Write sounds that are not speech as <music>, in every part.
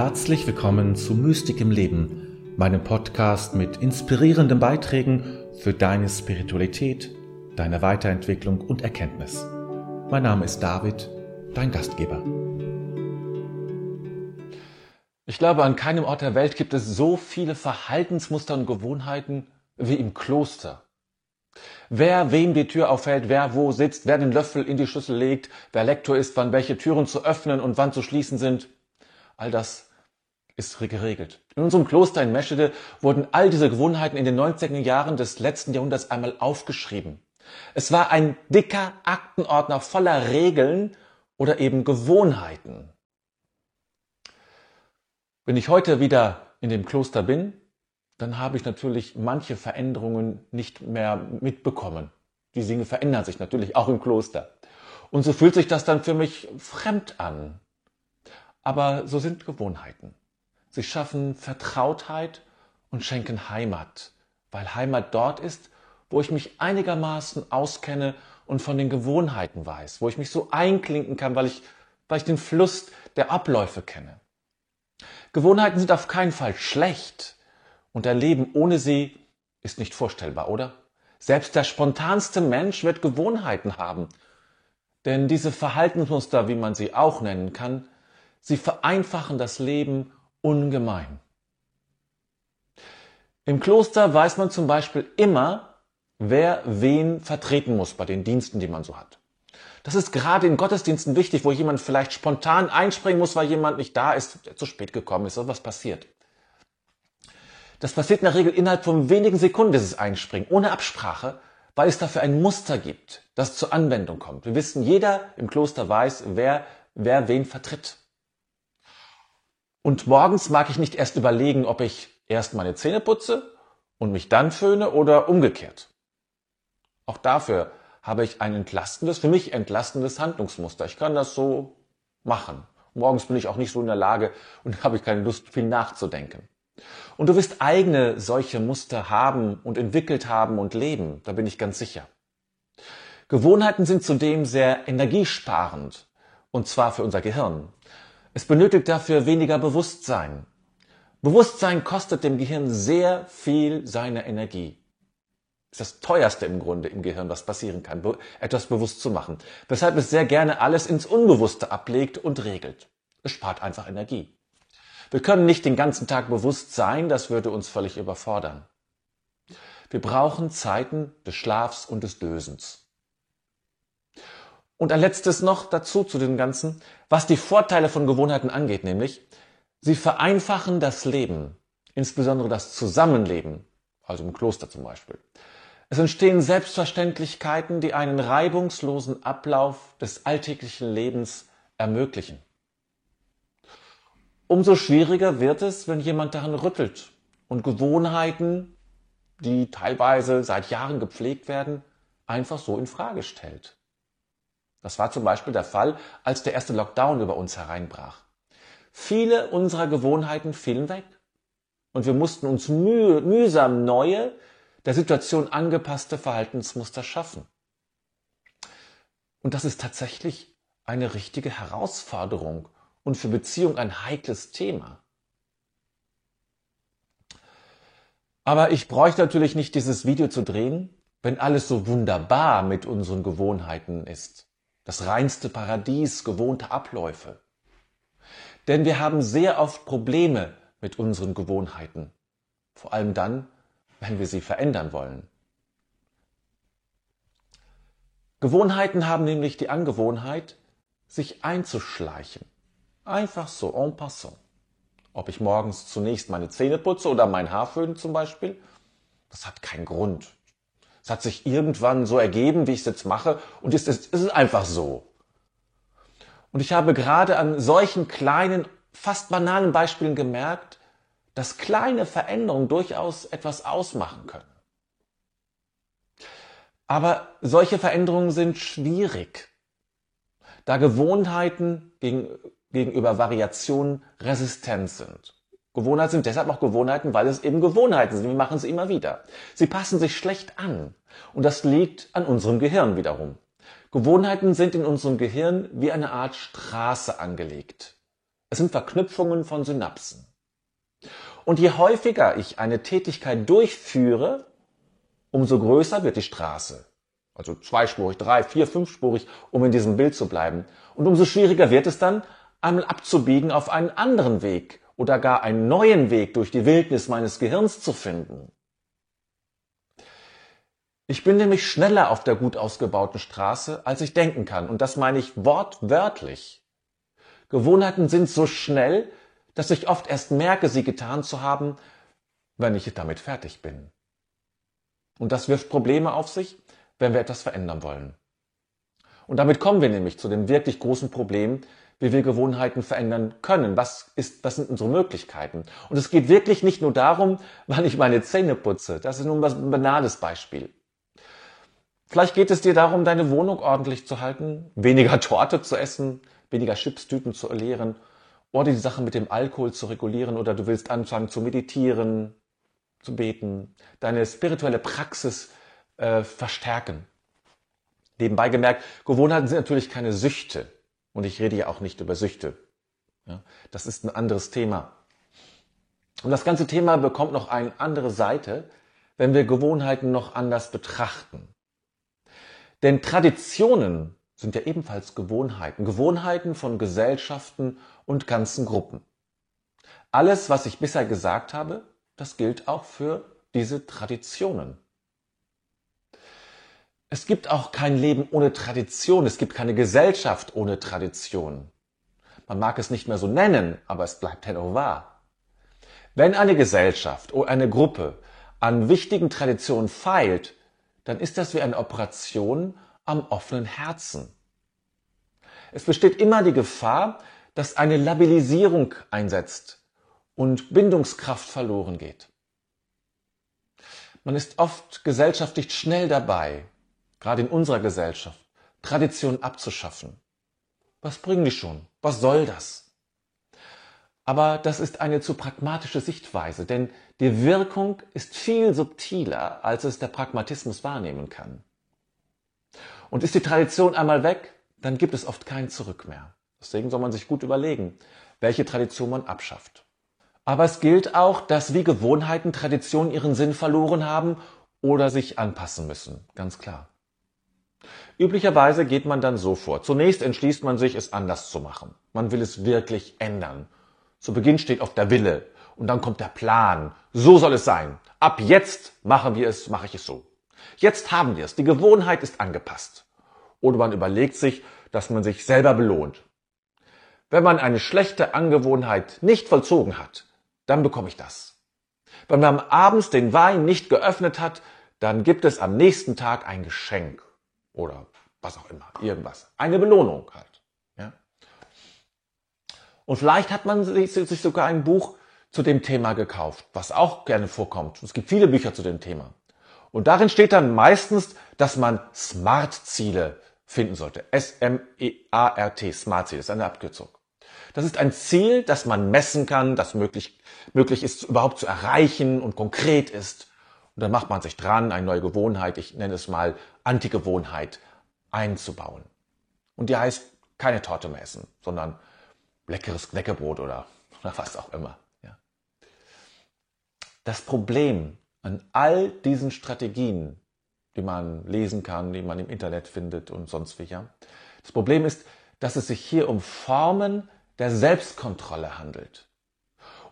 Herzlich willkommen zu Mystik im Leben, meinem Podcast mit inspirierenden Beiträgen für deine Spiritualität, deine Weiterentwicklung und Erkenntnis. Mein Name ist David, dein Gastgeber. Ich glaube, an keinem Ort der Welt gibt es so viele Verhaltensmuster und Gewohnheiten wie im Kloster. Wer wem die Tür aufhält, wer wo sitzt, wer den Löffel in die Schüssel legt, wer Lektor ist, wann welche Türen zu öffnen und wann zu schließen sind, all das ist geregelt. In unserem Kloster in Meschede wurden all diese Gewohnheiten in den 90er Jahren des letzten Jahrhunderts einmal aufgeschrieben. Es war ein dicker Aktenordner voller Regeln oder eben Gewohnheiten. Wenn ich heute wieder in dem Kloster bin, dann habe ich natürlich manche Veränderungen nicht mehr mitbekommen. Die Dinge verändern sich natürlich auch im Kloster. Und so fühlt sich das dann für mich fremd an. Aber so sind Gewohnheiten. Sie schaffen Vertrautheit und schenken Heimat, weil Heimat dort ist, wo ich mich einigermaßen auskenne und von den Gewohnheiten weiß, wo ich mich so einklinken kann, weil ich, weil ich den Fluss der Abläufe kenne. Gewohnheiten sind auf keinen Fall schlecht und ein Leben ohne sie ist nicht vorstellbar, oder? Selbst der spontanste Mensch wird Gewohnheiten haben. Denn diese Verhaltensmuster, wie man sie auch nennen kann, sie vereinfachen das Leben ungemein. Im Kloster weiß man zum Beispiel immer, wer wen vertreten muss bei den Diensten, die man so hat. Das ist gerade in Gottesdiensten wichtig, wo jemand vielleicht spontan einspringen muss, weil jemand nicht da ist, der zu spät gekommen ist oder was passiert. Das passiert in der Regel innerhalb von wenigen Sekunden, dieses Einspringen, ohne Absprache, weil es dafür ein Muster gibt, das zur Anwendung kommt. Wir wissen, jeder im Kloster weiß, wer, wer wen vertritt. Und morgens mag ich nicht erst überlegen, ob ich erst meine Zähne putze und mich dann föhne oder umgekehrt. Auch dafür habe ich ein entlastendes, für mich entlastendes Handlungsmuster. Ich kann das so machen. Morgens bin ich auch nicht so in der Lage und <laughs> habe ich keine Lust, viel nachzudenken. Und du wirst eigene solche Muster haben und entwickelt haben und leben, da bin ich ganz sicher. Gewohnheiten sind zudem sehr energiesparend, und zwar für unser Gehirn. Es benötigt dafür weniger Bewusstsein. Bewusstsein kostet dem Gehirn sehr viel seiner Energie. Ist das teuerste im Grunde im Gehirn, was passieren kann, etwas bewusst zu machen. Weshalb es sehr gerne alles ins Unbewusste ablegt und regelt. Es spart einfach Energie. Wir können nicht den ganzen Tag bewusst sein, das würde uns völlig überfordern. Wir brauchen Zeiten des Schlafs und des Dösens. Und ein letztes noch dazu zu dem Ganzen, was die Vorteile von Gewohnheiten angeht, nämlich sie vereinfachen das Leben, insbesondere das Zusammenleben, also im Kloster zum Beispiel. Es entstehen Selbstverständlichkeiten, die einen reibungslosen Ablauf des alltäglichen Lebens ermöglichen. Umso schwieriger wird es, wenn jemand daran rüttelt und Gewohnheiten, die teilweise seit Jahren gepflegt werden, einfach so in Frage stellt. Das war zum Beispiel der Fall, als der erste Lockdown über uns hereinbrach. Viele unserer Gewohnheiten fielen weg und wir mussten uns müh mühsam neue, der Situation angepasste Verhaltensmuster schaffen. Und das ist tatsächlich eine richtige Herausforderung und für Beziehung ein heikles Thema. Aber ich bräuchte natürlich nicht dieses Video zu drehen, wenn alles so wunderbar mit unseren Gewohnheiten ist das reinste Paradies gewohnte Abläufe. Denn wir haben sehr oft Probleme mit unseren Gewohnheiten, vor allem dann, wenn wir sie verändern wollen. Gewohnheiten haben nämlich die Angewohnheit, sich einzuschleichen. Einfach so, en passant. Ob ich morgens zunächst meine Zähne putze oder mein Haar föhne zum Beispiel, das hat keinen Grund. Es hat sich irgendwann so ergeben, wie ich es jetzt mache, und es ist, es ist einfach so. Und ich habe gerade an solchen kleinen, fast banalen Beispielen gemerkt, dass kleine Veränderungen durchaus etwas ausmachen können. Aber solche Veränderungen sind schwierig, da Gewohnheiten gegenüber Variationen resistent sind. Gewohnheiten sind deshalb auch Gewohnheiten, weil es eben Gewohnheiten sind. Wir machen sie immer wieder. Sie passen sich schlecht an. Und das liegt an unserem Gehirn wiederum. Gewohnheiten sind in unserem Gehirn wie eine Art Straße angelegt. Es sind Verknüpfungen von Synapsen. Und je häufiger ich eine Tätigkeit durchführe, umso größer wird die Straße. Also zweispurig, drei, vier, fünfspurig, um in diesem Bild zu bleiben. Und umso schwieriger wird es dann, einmal abzubiegen auf einen anderen Weg oder gar einen neuen Weg durch die Wildnis meines Gehirns zu finden. Ich bin nämlich schneller auf der gut ausgebauten Straße, als ich denken kann. Und das meine ich wortwörtlich. Gewohnheiten sind so schnell, dass ich oft erst merke, sie getan zu haben, wenn ich damit fertig bin. Und das wirft Probleme auf sich, wenn wir etwas verändern wollen. Und damit kommen wir nämlich zu dem wirklich großen Problem, wie wir Gewohnheiten verändern können. Was, ist, was sind unsere Möglichkeiten? Und es geht wirklich nicht nur darum, <laughs> wann ich meine Zähne putze. Das ist nur ein banales Beispiel. Vielleicht geht es dir darum, deine Wohnung ordentlich zu halten, weniger <laughs> Torte zu essen, weniger Chipstüten zu erleeren oder die Sache mit dem Alkohol zu regulieren oder du willst anfangen zu meditieren, zu beten, deine spirituelle Praxis äh, verstärken. Nebenbei gemerkt, Gewohnheiten sind natürlich keine Süchte. Und ich rede ja auch nicht über Süchte. Ja, das ist ein anderes Thema. Und das ganze Thema bekommt noch eine andere Seite, wenn wir Gewohnheiten noch anders betrachten. Denn Traditionen sind ja ebenfalls Gewohnheiten, Gewohnheiten von Gesellschaften und ganzen Gruppen. Alles, was ich bisher gesagt habe, das gilt auch für diese Traditionen. Es gibt auch kein Leben ohne Tradition, es gibt keine Gesellschaft ohne Tradition. Man mag es nicht mehr so nennen, aber es bleibt dennoch wahr. Wenn eine Gesellschaft oder eine Gruppe an wichtigen Traditionen feilt, dann ist das wie eine Operation am offenen Herzen. Es besteht immer die Gefahr, dass eine Labilisierung einsetzt und Bindungskraft verloren geht. Man ist oft gesellschaftlich schnell dabei, gerade in unserer Gesellschaft, Tradition abzuschaffen. Was bringen die schon? Was soll das? Aber das ist eine zu pragmatische Sichtweise, denn die Wirkung ist viel subtiler, als es der Pragmatismus wahrnehmen kann. Und ist die Tradition einmal weg, dann gibt es oft kein Zurück mehr. Deswegen soll man sich gut überlegen, welche Tradition man abschafft. Aber es gilt auch, dass wie Gewohnheiten Traditionen ihren Sinn verloren haben oder sich anpassen müssen. Ganz klar. Üblicherweise geht man dann so vor. Zunächst entschließt man sich, es anders zu machen. Man will es wirklich ändern. Zu Beginn steht oft der Wille und dann kommt der Plan. So soll es sein. Ab jetzt machen wir es, mache ich es so. Jetzt haben wir es. Die Gewohnheit ist angepasst. Oder man überlegt sich, dass man sich selber belohnt. Wenn man eine schlechte Angewohnheit nicht vollzogen hat, dann bekomme ich das. Wenn man abends den Wein nicht geöffnet hat, dann gibt es am nächsten Tag ein Geschenk oder was auch immer, irgendwas. Eine Belohnung halt. Ja? Und vielleicht hat man sich, sogar ein Buch zu dem Thema gekauft, was auch gerne vorkommt. Es gibt viele Bücher zu dem Thema. Und darin steht dann meistens, dass man Smart-Ziele finden sollte. S-M-E-A-R-T, Smart-Ziele, ist eine Abkürzung. Das ist ein Ziel, das man messen kann, das möglich, möglich ist überhaupt zu erreichen und konkret ist. Und dann macht man sich dran, eine neue Gewohnheit, ich nenne es mal Antigewohnheit, einzubauen. Und die heißt keine Torte mehr essen, sondern leckeres Knäckebrot oder, <laughs> oder was auch immer. Ja. Das Problem an all diesen Strategien, die man lesen kann, die man im Internet findet und sonst wie, ja, das Problem ist, dass es sich hier um Formen der Selbstkontrolle handelt.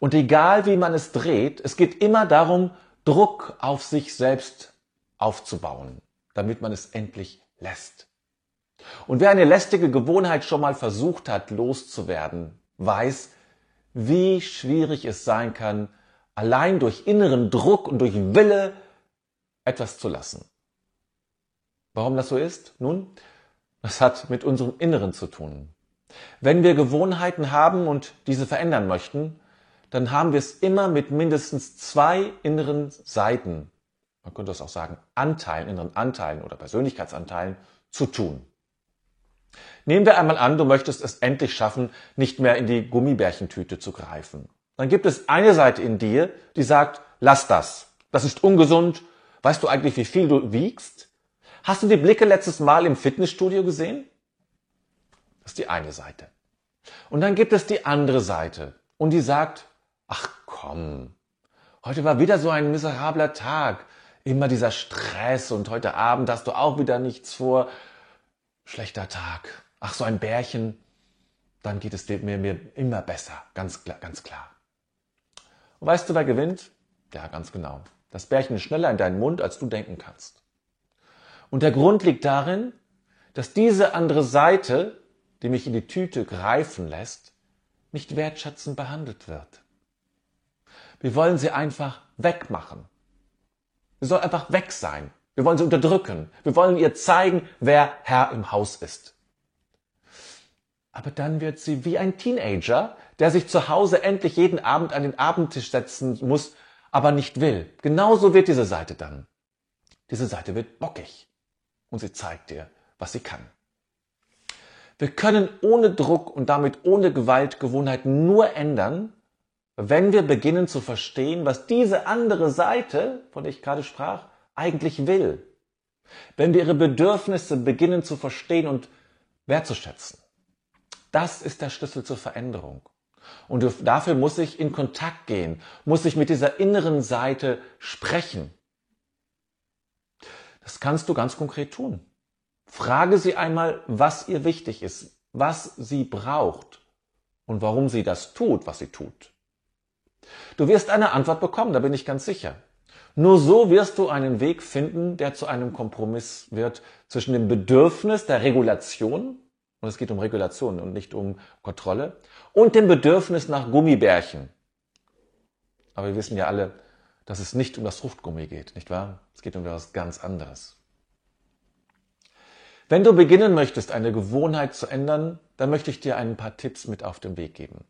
Und egal wie man es dreht, es geht immer darum, Druck auf sich selbst aufzubauen, damit man es endlich lässt. Und wer eine lästige Gewohnheit schon mal versucht hat, loszuwerden, weiß, wie schwierig es sein kann, allein durch inneren Druck und durch Wille etwas zu lassen. Warum das so ist? Nun, das hat mit unserem Inneren zu tun. Wenn wir Gewohnheiten haben und diese verändern möchten, dann haben wir es immer mit mindestens zwei inneren Seiten, man könnte das auch sagen, Anteilen, inneren Anteilen oder Persönlichkeitsanteilen zu tun. Nehmen wir einmal an, du möchtest es endlich schaffen, nicht mehr in die Gummibärchentüte zu greifen. Dann gibt es eine Seite in dir, die sagt, lass das. Das ist ungesund. Weißt du eigentlich, wie viel du wiegst? Hast du die Blicke letztes Mal im Fitnessstudio gesehen? Das ist die eine Seite. Und dann gibt es die andere Seite und die sagt, ach komm, heute war wieder so ein miserabler Tag, immer dieser Stress und heute Abend hast du auch wieder nichts vor. Schlechter Tag. Ach, so ein Bärchen, dann geht es mir, mir immer besser, ganz, ganz klar. Und weißt du, wer gewinnt? Ja, ganz genau. Das Bärchen ist schneller in deinen Mund, als du denken kannst. Und der Grund liegt darin, dass diese andere Seite, die mich in die Tüte greifen lässt, nicht wertschätzend behandelt wird. Wir wollen sie einfach wegmachen. Sie soll einfach weg sein. Wir wollen sie unterdrücken. Wir wollen ihr zeigen, wer Herr im Haus ist. Aber dann wird sie wie ein Teenager, der sich zu Hause endlich jeden Abend an den Abendtisch setzen muss, aber nicht will. Genauso wird diese Seite dann. Diese Seite wird bockig und sie zeigt dir, was sie kann. Wir können ohne Druck und damit ohne Gewalt Gewohnheiten nur ändern, wenn wir beginnen zu verstehen, was diese andere Seite, von der ich gerade sprach, eigentlich will. Wenn wir ihre Bedürfnisse beginnen zu verstehen und wertzuschätzen. Das ist der Schlüssel zur Veränderung. Und dafür muss ich in Kontakt gehen, muss ich mit dieser inneren Seite sprechen. Das kannst du ganz konkret tun. Frage sie einmal, was ihr wichtig ist, was sie braucht und warum sie das tut, was sie tut. Du wirst eine Antwort bekommen, da bin ich ganz sicher. Nur so wirst du einen Weg finden, der zu einem Kompromiss wird zwischen dem Bedürfnis der Regulation, und es geht um Regulation und nicht um Kontrolle, und dem Bedürfnis nach Gummibärchen. Aber wir wissen ja alle, dass es nicht um das Fruchtgummi geht, nicht wahr? Es geht um etwas ganz anderes. Wenn du beginnen möchtest, eine Gewohnheit zu ändern, dann möchte ich dir ein paar Tipps mit auf den Weg geben.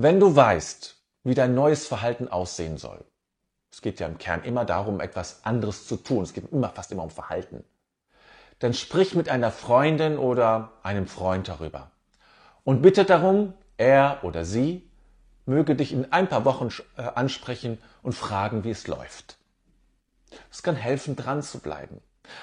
Wenn du weißt, wie dein neues Verhalten aussehen soll, es geht ja im Kern immer darum, etwas anderes zu tun, es geht immer fast immer um Verhalten, dann sprich mit einer Freundin oder einem Freund darüber und bitte darum, er oder sie möge dich in ein paar Wochen äh, ansprechen und fragen, wie es läuft. Es kann helfen, dran zu bleiben.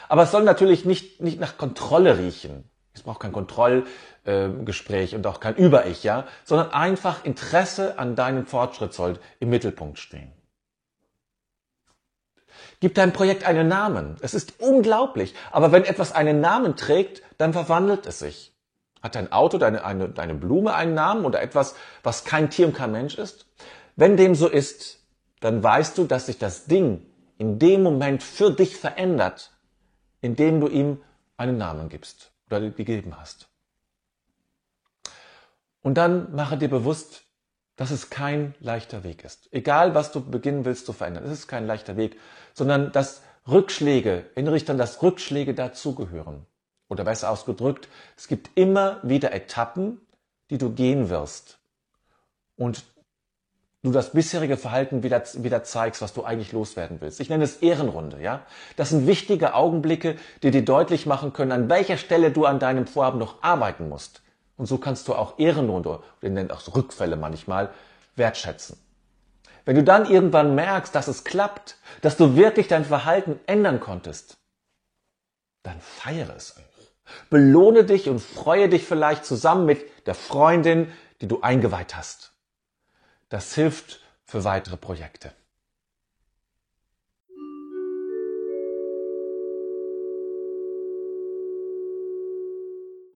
Aber es soll natürlich nicht, nicht nach Kontrolle riechen. Es braucht kein Kontrollgespräch äh, und auch kein Über-Ich, ja, sondern einfach Interesse an deinem Fortschritt soll im Mittelpunkt stehen. Gib deinem Projekt einen Namen. Es ist unglaublich. Aber wenn etwas einen Namen trägt, dann verwandelt es sich. Hat dein Auto, deine, eine, deine Blume einen Namen oder etwas, was kein Tier und kein Mensch ist? Wenn dem so ist, dann weißt du, dass sich das Ding in dem Moment für dich verändert, indem du ihm einen Namen gibst oder gegeben hast. Und dann mache dir bewusst, dass es kein leichter Weg ist. Egal, was du beginnen willst zu verändern, es ist kein leichter Weg, sondern dass Rückschläge, erinnere dich dann, dass Rückschläge dazugehören. Oder besser ausgedrückt, es gibt immer wieder Etappen, die du gehen wirst. Und du das bisherige Verhalten wieder, wieder zeigst, was du eigentlich loswerden willst. Ich nenne es Ehrenrunde, ja? Das sind wichtige Augenblicke, die dir deutlich machen können, an welcher Stelle du an deinem Vorhaben noch arbeiten musst. Und so kannst du auch Ehrenrunde, wir nennen auch Rückfälle manchmal, wertschätzen. Wenn du dann irgendwann merkst, dass es klappt, dass du wirklich dein Verhalten ändern konntest, dann feiere es. Belohne dich und freue dich vielleicht zusammen mit der Freundin, die du eingeweiht hast. Das hilft für weitere Projekte.